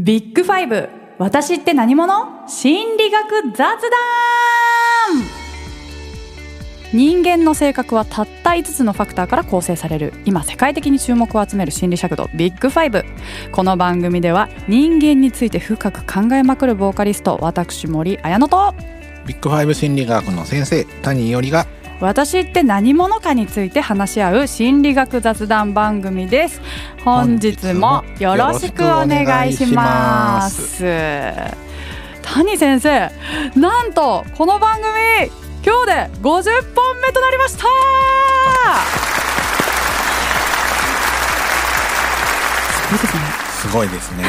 ビッグファイブ私って何者？心理学雑談。人間の性格はたった5つのファクターから構成される。今世界的に注目を集める心理尺度ビッグファイブ。この番組では人間について深く考えまくるボーカリスト私森綾乃と。ビッグファイブ心理学の先生谷伊織が私って何者かについて話し合う心理学雑談番組です。本日もよろしくお願いします。谷先生なんとこの番組今日で50本目となりました。すごいですね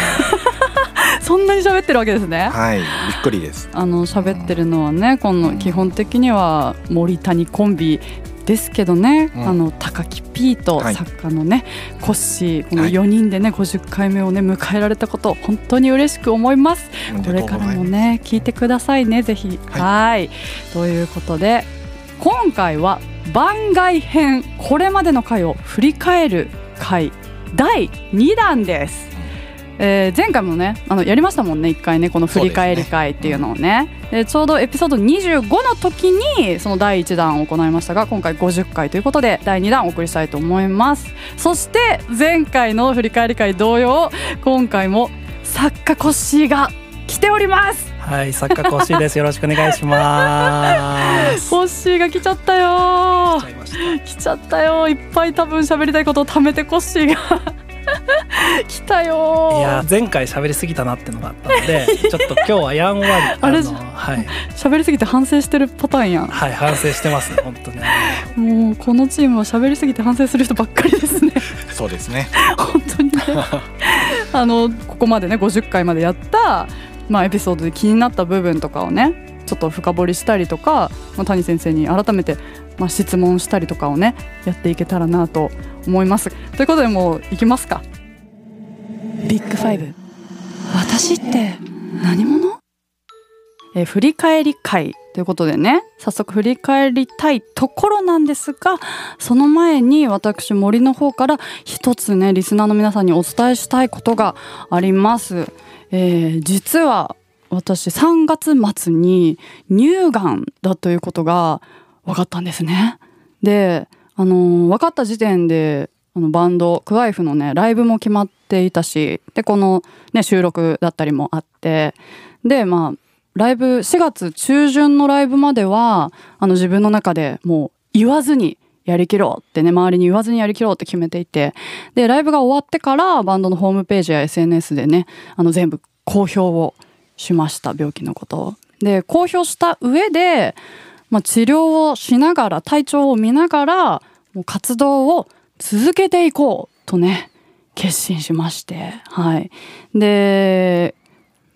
そんなに喋ってるわけですね。はいびっくりです。あの喋ってるのはねこの基本的には森谷コンビですけどね、うん、あの高木 P と作家のね、はい、コッシーこの4人でね、はい、50回目をね迎えられたこと本当に嬉しく思います。これからもね聞いてくださいねぜひ。はい。ということで今回は番外編これまでの回を振り返る回第2弾ですえー、前回もねあのやりましたもんね一回ねこの振り返り会っていうのをねで、ね、ちょうどエピソード25の時にその第1弾を行いましたが今回50回ということで第2弾お送りしたいと思いますそして前回の振り返り会同様今回も作家コッシーが来ておりますはい、作家コッシーです。よろしくお願いします。コッシーが来ちゃったよ。来ちゃったよ。いっぱい多分喋りたいことを貯めてコッシーが 来たよいや前回喋りすぎたなってのがあったので ちょっと今日はやんわり あれはい。喋りすぎて反省してるパターンやん。はい反省してますね本当ね。もうこのチームは喋りすぎて反省する人ばっかりですね。そうですね。本当にね。あのここまでね50回までやったまあエピソードで気になった部分とかをねちょっと深掘りしたりとか、まあ、谷先生に改めてまあ、質問したりとかをねやっていけたらなと思います。ということでもういきますかビッグファイブ。私って何者？え振り返り会ということでね。早速振り返りたいところなんですがその前に私森の方から一つねリスナーの皆さんにお伝えしたいことがあります、えー、実は私3月末に乳がんだということが分かったんですね。で、あの分かった時点であのバンドクワイフのねライブも決まっていたしでこの、ね、収録だったりもあってでまあライブ4月中旬のライブまではあの自分の中でもう言わずにやりきろうってね周りに言わずにやりきろうって決めていてでライブが終わってからバンドのホームページや SNS でねあの全部公表をしました病気のことを。で公表した上でまあ、治療をしながら体調を見ながらもう活動を続けていこうとね決心しましてはい。で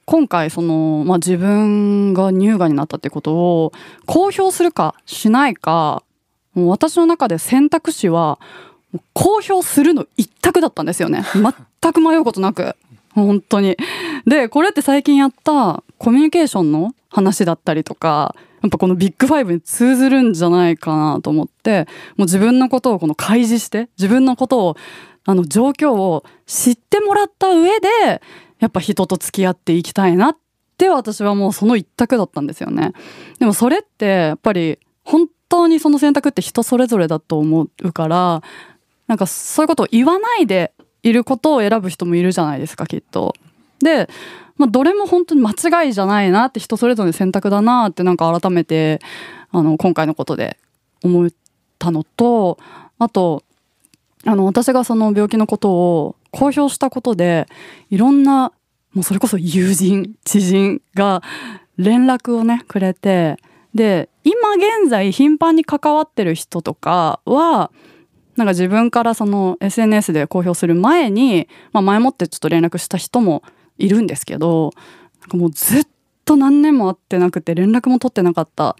今回その、まあ、自分が乳がんになったってことを公表するかしないかもう私の中で選択肢は公表するの一択だったんですよね。全く迷うことなく。本当に。でこれって最近やったコミュニケーションの話だったりとかやっぱこのビッグファイブに通ずるんじゃないかなと思ってもう自分のことをこの開示して自分のことをあの状況を知ってもらった上でやっぱ人と付き合っていきたいなって私はもうその一択だったんですよね。でもそれってやっぱり本当にその選択って人それぞれだと思うからなんかそういうことを言わないでいることを選ぶ人もいるじゃないですかきっと。でまあ、どれも本当に間違いじゃないなって人それぞれ選択だなってなんか改めてあの今回のことで思ったのとあとあの私がその病気のことを公表したことでいろんなもうそれこそ友人知人が連絡をねくれてで今現在頻繁に関わってる人とかはなんか自分からその SNS で公表する前に、まあ、前もってちょっと連絡した人もいるんですけどなんかもうずっと何年も会ってなくて連絡も取ってなかった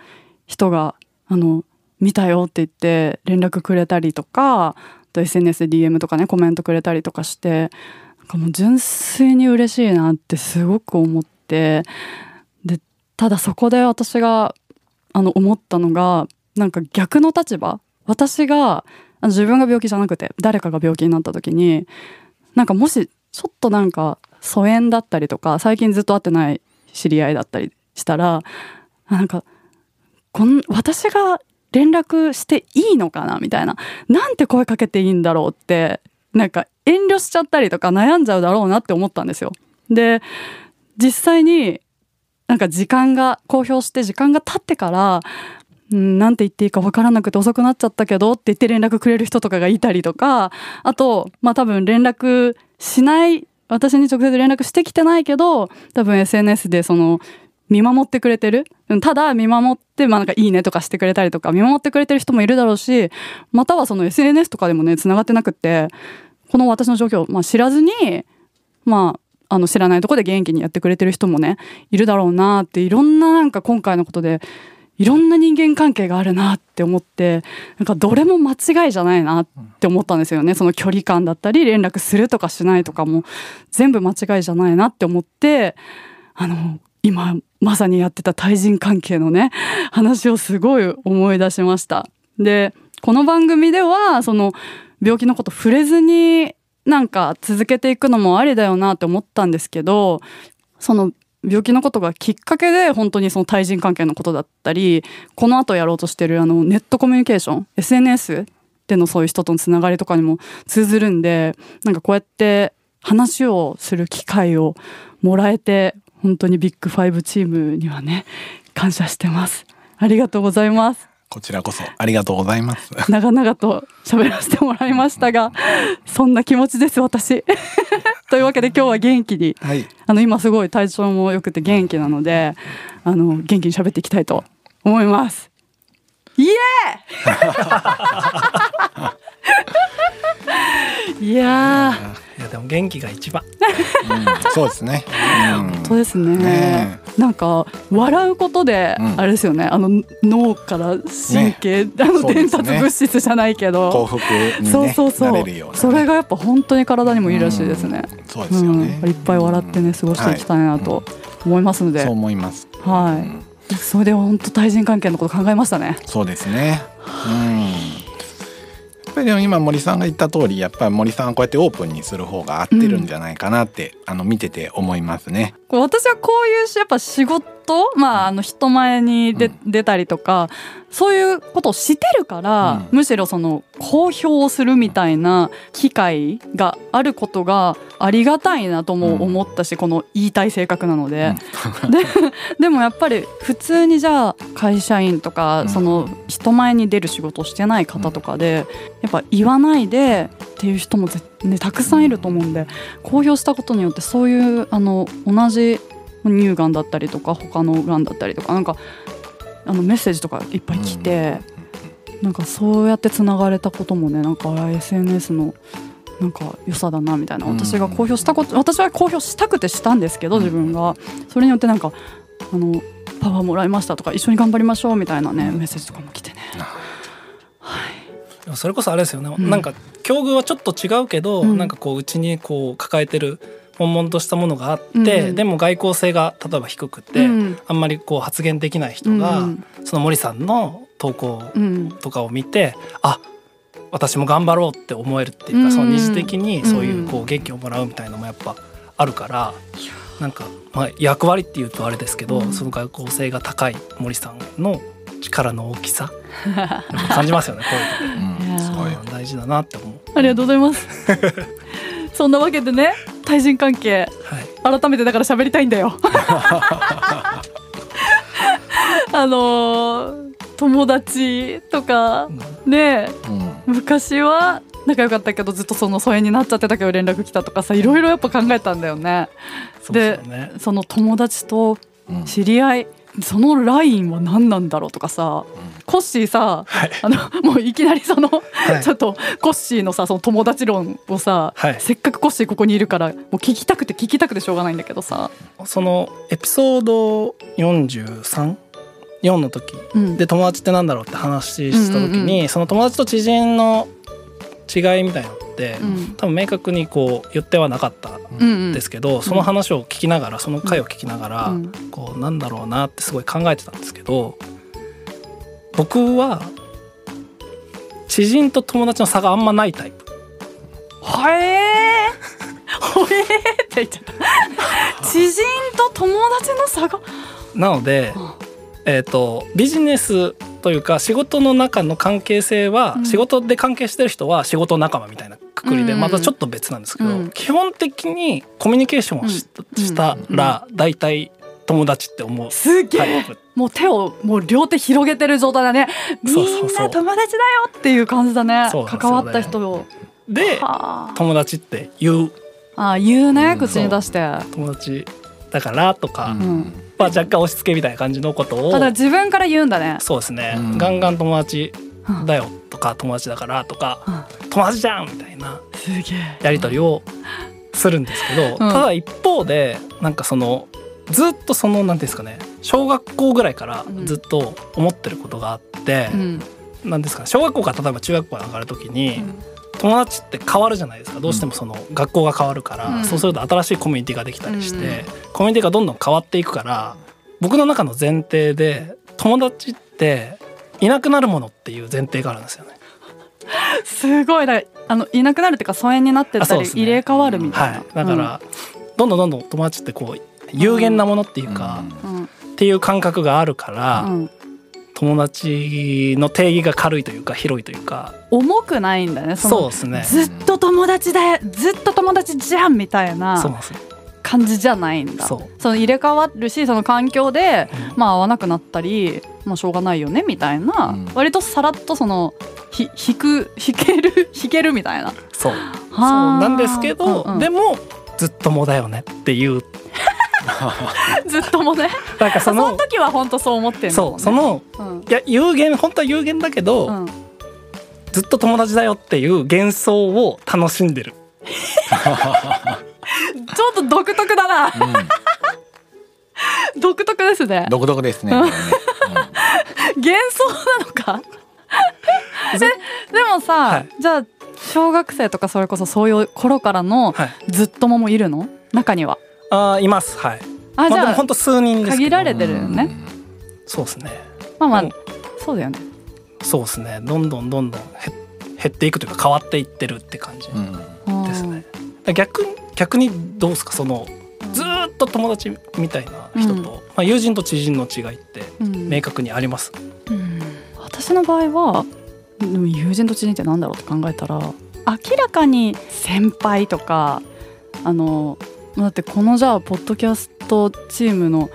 人があの見たよって言って連絡くれたりとかと SNS で DM とかねコメントくれたりとかしてなんかもう純粋に嬉しいなってすごく思ってでただそこで私があの思ったのがなんか逆の立場私が自分が病気じゃなくて誰かが病気になった時になんかもしちょっとなんか疎遠だったりとか最近ずっと会ってない知り合いだったりしたらなんかこん私が連絡していいのかな？みたいななんて声かけていいんだろうってなんか遠慮しちゃったりとか悩んじゃうだろうなって思ったんですよ。で実際になんか時間が公表して時間が経ってからうん、なんて言っていいか分からなくて遅くなっちゃったけどって言って連絡くれる人とかがいたりとかあとまあ多分連絡しない私に直接連絡してきてないけど多分 SNS でその見守ってくれてる？ただ見守ってまあなんかいいねとかしてくれたりとか見守ってくれてる人もいるだろうしまたはその SNS とかでもね繋がってなくってこの私の状況、まあ、知らずにまああの知らないとこで元気にやってくれてる人もねいるだろうなっていろんななんか今回のことでいろんな人間関係があるなって思ってなんかどれも間違いじゃないなって思ったんですよねその距離感だったり連絡するとかしないとかも全部間違いじゃないなって思ってあの今まさにやってた対人関係のね話をすごい思い出しました。でこの番組ではその病気のこと触れずになんか続けていくのもありだよなって思ったんですけどその病気のことがきっかけで本当にその対人関係のことだったりこの後やろうとしてるあのネットコミュニケーション SNS でのそういう人とのつながりとかにも通ずるんでなんかこうやって話をする機会をもらえて本当にビッグファイブチームにはね感謝してます。ありがとうございます。こちらこそありがとうございます。長々と喋らせてもらいましたがそんな気持ちです私というわけで今日は元気にはい。あの今すごい体調も良くて元気なのであの元気に喋っていきたいと思いますイエーイ いやー。いやでも元気が一番。うんそうですね。うん。本当ですね。ねなんか笑うことで、うん。あれですよね。あの脳から神経、あの伝達物質じゃないけど、幸福にねそうそうそなう、れるようなね。それがやっぱ本当に体にもいいらしいですね、うん。そうですよね。うん、いっぱい笑ってね過ごしていきたいなと思いますので、そう思います。はい。うん。それで本当対人関係のこと考えましたね。そうですね。うん。っぱりでも今森さんが言った通りやっぱり森さんはこうやってオープンにする方が合ってるんじゃないかなって、あの見てて思いますね。これ私はこういうしやっぱ仕事まああの人前にで、出たりとかそういうことをしてるから、うん。むしろその公表をするみたいな機会があることがありがたいなとも思ったし、この言いたい性格なので、ででもやっぱり普通にじゃあ会社員とか、うん。その人前に出る仕事をしてない方とかで、やっぱ言わないでっていう人もぜ、ね、たくさんいると思うんで公表したことによってそういうあの同じ乳がんだったりとか他のがんだったりとかなんかあのメッセージとかいっぱい来て、なんかそうやってつながれたこともねなんかあ SNS のなんか良さだなみたいな。うん。私が公表したこと私は公表したくてしたんですけどうん。自分が。それによってなんかあのパワーもらいましたとか一緒に頑張りましょうみたいなねメッセージとかも来てね。でもそれこそあれですよね、うん。なんか境遇はちょっと違うけど、うん。なんかこううちにこう抱えてる悶々としたものがあって、うんでも外交性が例えば低くて、うん。あんまりこう発言できない人が、うんその森さんの投稿うん。とかを見て、あ私も頑張ろうって思えるっていうか、うん。その二次的にそういううんこう元気をもらうみたいなのもやっぱあるから、なんか、まあ、役割っていうとあれですけど、うん。その外交性が高い森さんの力の大きさ？感じますよねこういうの。って。うん、すごいうん大事だなって思う。ありがとうございます。そんなわけでね対人関係はい。改めてだから喋りたいんだよ。あのー友達とかねうん。昔は仲良かったけどずっとその疎遠になっちゃってたけど連絡来たとかさいろいろやっぱ考えたんだよね。そうでね。その友達とうん。知り合いそのラインは何なんだろうとかさコッシーさはい。あのもういきなりその、はい。ちょっとコッシーのさその友達論をさ、はい。せっかくコッシーここにいるからもう聞きたくて聞きたくてしょうがないんだけどさ、そのエピソード43 4の時。うん、で友達ってなんだろうって話した時に、うんうんその友達と知人の違いみたいなのって、うん。多分明確にこう言ってはなかったんうんうん。ですけど、その話を聞きながらその回を聞きながら、うん。こうなんだろうなってすごい考えてたんですけど僕は知人と友達の差があんまないタイプ。はえ。ーほえ。ーっ言っちゃった。知人と友達の差が？なので、えー、とビジネスというか仕事の中の関係性は、うん。仕事で関係してる人は仕事仲間みたいなくくりでうん。またちょっと別なんですけど、うん。基本的にコミュニケーションをしたら大体友達って思う。すげえ。もう手をもう両手広げてる状態だね。みそうそうそう。んな友達だよっていう感じだね。そう関わった人を。ではあ。友達って言う。あ言うねうん。口に出して。友達だからとか、うん。まあ、若干押し付けみたいな感じのことを。ただ自分から言うんだね。そうですね、うん。ガンガン友達うんだよとか友達だからとかうん。友達じゃんみたいなすげえ。やり取りをするんですけど、うん。ただ一方でなんかそのずっとその何ですかね小学校ぐらいからずっと思ってることがあってう、ん。なんですか小学校から例えば中学校に上がる時に、友達って変わるじゃないですか。どうしてもその学校が変わるから、うん。そうすると新しいコミュニティができたりして、うん。コミュニティがどんどん変わっていくから僕の中の前提で友達っていなくなるものっていう前提があるんですよね。すごい。だあのいなくなるっていうか疎遠になってったりね。入れ替わるみたいな、はい、だから、どんどんどんどん友達ってこう有限なものっていうか、っていう感覚があるから、うん。友達の定義が軽いというか広いというか重くないんだねそうですね。ずっと友達だよずっと友達じゃんみたいそうななんですよ。感じじゃないんだ。そう。の入れ替わるしその環境で、うん。まあ合わなくなったりまあしょうがないよねみたいな、うん。割とさらっとそのひ引く引ける 引けるみたいな。そう。そうはあなんですけど、うんうん。でもずっともだよねっていう ずっともね。なんかそそのの時は本当そう思ってんだもんねそうそのうん。いや有限本当は有限だけど、うん。ずっと友達だよっていう幻想を楽しんでる。ちょっと独特だな。うん。独特ですね。独特ですね。幻想なのか？えでもさ、はい。じゃあ小学生とかそれこそそういう頃からのはい。ずっとももいるの？中にはあーいます。はい。あじゃあ本当数人ですけど。限られてるよね。そうですね。まあまあうんそうだよね。そうですね。どんどんどんどん減減っていくというか変わっていってるって感じですね、逆逆にどうですか？そのずーっと友達みたいな人と、うん。まあ、友人と知人の違いってうん。明確にあります、うん。私の場合はでも友人と知人ってなんだろうって考えたら明らかに先輩とかあのだってこのじゃあポッドキャストチームの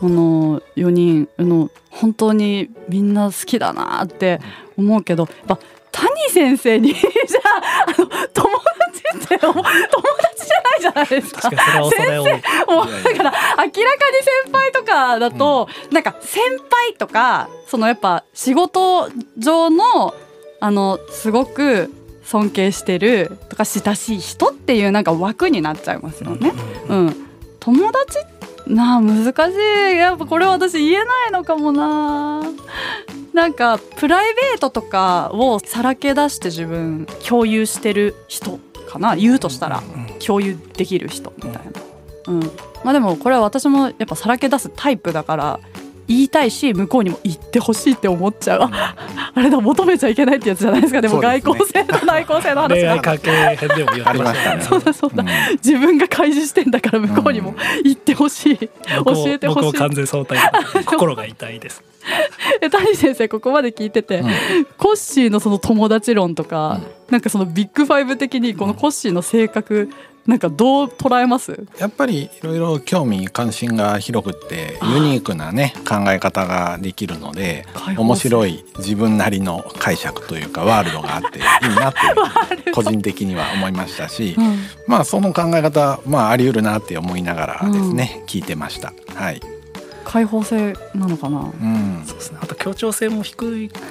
この4人の本当にみんな好きだなって思うけどやっぱ谷先生に じゃああの友達って友達じゃないじゃないですか。確かにそれは恐れ多いもうだから明らかに先輩とかだと、なんか先輩とかそのやっぱ仕事上のあのすごく尊敬してるとか親しい人っていうなんか枠になっちゃいますよね。うんうん、友達？なあ難しい。やっぱこれ私言えないのかもな。なんかプライベートとかをさらけ出して自分共有してる人かな。言うとしたらうん。共有できる人みたいな、うん、まあでもこれは私もやっぱさらけ出すタイプだから言いたいし向こうにも言ってほしいって思っちゃう。ああれだ求めちゃいけないってやつじゃないですか。でも外交性と内向性の話恋が愛関係編でも言ってましたね。そうだそうだ、うん。自分が開示してんだから向こうにも言ってほしい、僕も教えてほしい。完全相対的心が痛いです。え谷先生ここまで聞いてて、うん。コッシーのその友達論とか、なんかそのビッグファイブ的にこのコッシーの性格なんかどう捉えます？やっぱりいろいろ興味関心が広くってユニークなね考え方ができるので面白い自分なりの解釈というかワールドがあっていいなって 個人的には思いましたしうん。まあその考え方まああり得るなって思いながらですね聞いてました。はい、開放性なのかな？うん。そうですね。あと協調性も低いか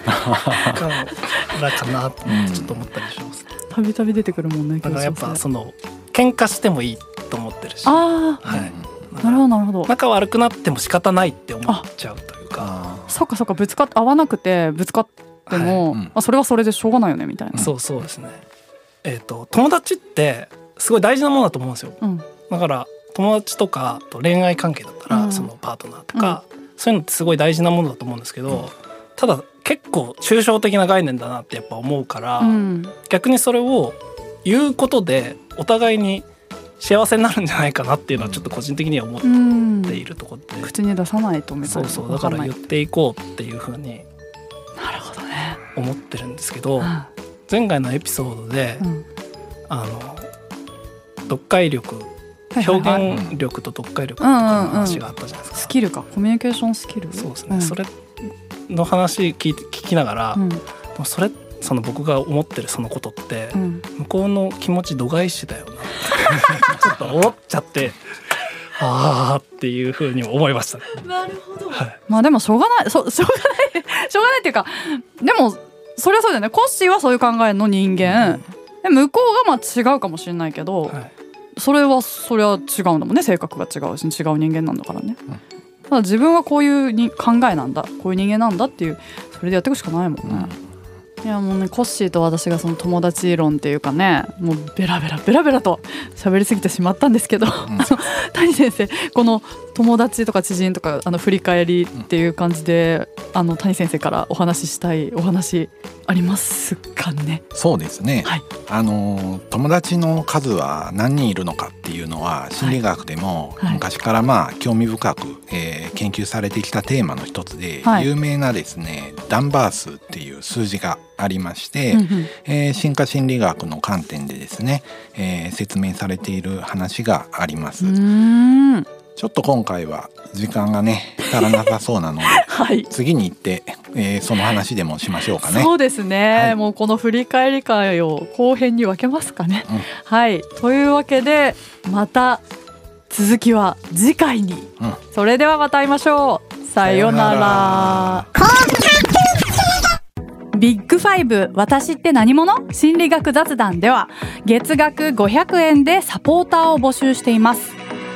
らかなって ちょっと思ったりします、たびたび出てくるもんねだからやっぱその喧嘩してもいいと思ってるし。あはい。あなるほどなるほど。仲悪くなっても仕方ないって思っちゃうというか。あそっかそっかぶつかって合わなくてぶつかっても、はい。うん。あそれはそれでしょうがないよねみたいな、そうそうですね。えっ、と友達ってすごい大事なものだと思うんですよ。うん。だから友達とかと恋愛関係だったら、うん。そのパートナーとか、そういうのってすごい大事なものだと思うんですけど、ただ結構抽象的な概念だなってやっぱ思うから、うん。逆にそれを言うことでお互いに幸せになるんじゃないかなっていうのはちょっと個人的には思っうんているところで、口に出さないとみたいなそうそうだから言っていこうっていうふうになるほどね思ってるんですけどうん前回のエピソードで、うん。あの読解力表現力と読解力とかの話があったじゃないですか。スキルか。コミュニケーションスキル？そうですね、ん。それの話聞いて聞きながら、うん。でもその僕が思ってるそのことって、うん。向こうの気持ち度外視だよな。っ てちょっと思っちゃってああっていうふうに思いましたね。なるほど。はい、まあでもしょうがないそ しょうがないしょうがないっていうかでもそれはそうだよね。コッシーはそういう考えの人間。で向こうがまあ違うかもしれないけど、はい。それはそれは違うんだもんね。性格が違うし違う人間なんだからね、ただ自分はこういうに考えなんだ。こういう人間なんだっていうそれでやっていくしかないもんね、いやもうねコッシーと私がその友達論っていうかねもうベラベラベラベラと喋りすぎてしまったんですけど、あの谷先生この友達とか知人とかあの振り返りっていう感じで、あの谷先生からお話ししたいお話ありますかね？そうですね、はい。あの友達の数は何人いるのかっていうのは心理学でもはい。昔からまあ興味深く、えー研究されてきたテーマの一つで、はい。有名なですねダンバー数っていう数字がありまして、うんうん。えー進化心理学の観点でですね、えー説明されている話があります、うーんちょっと今回は時間がね足らなさそうなので はい。次に行って、えーその話でもしましょうかね。そうですね、はい。もうこの振り返り会を後編に分けますかね。うん。はい。というわけでまた続きは次回に、うん。それではまた会いましょう。さようなら。ビッグファイブ私って何者？心理学雑談では月額500円でサポーターを募集しています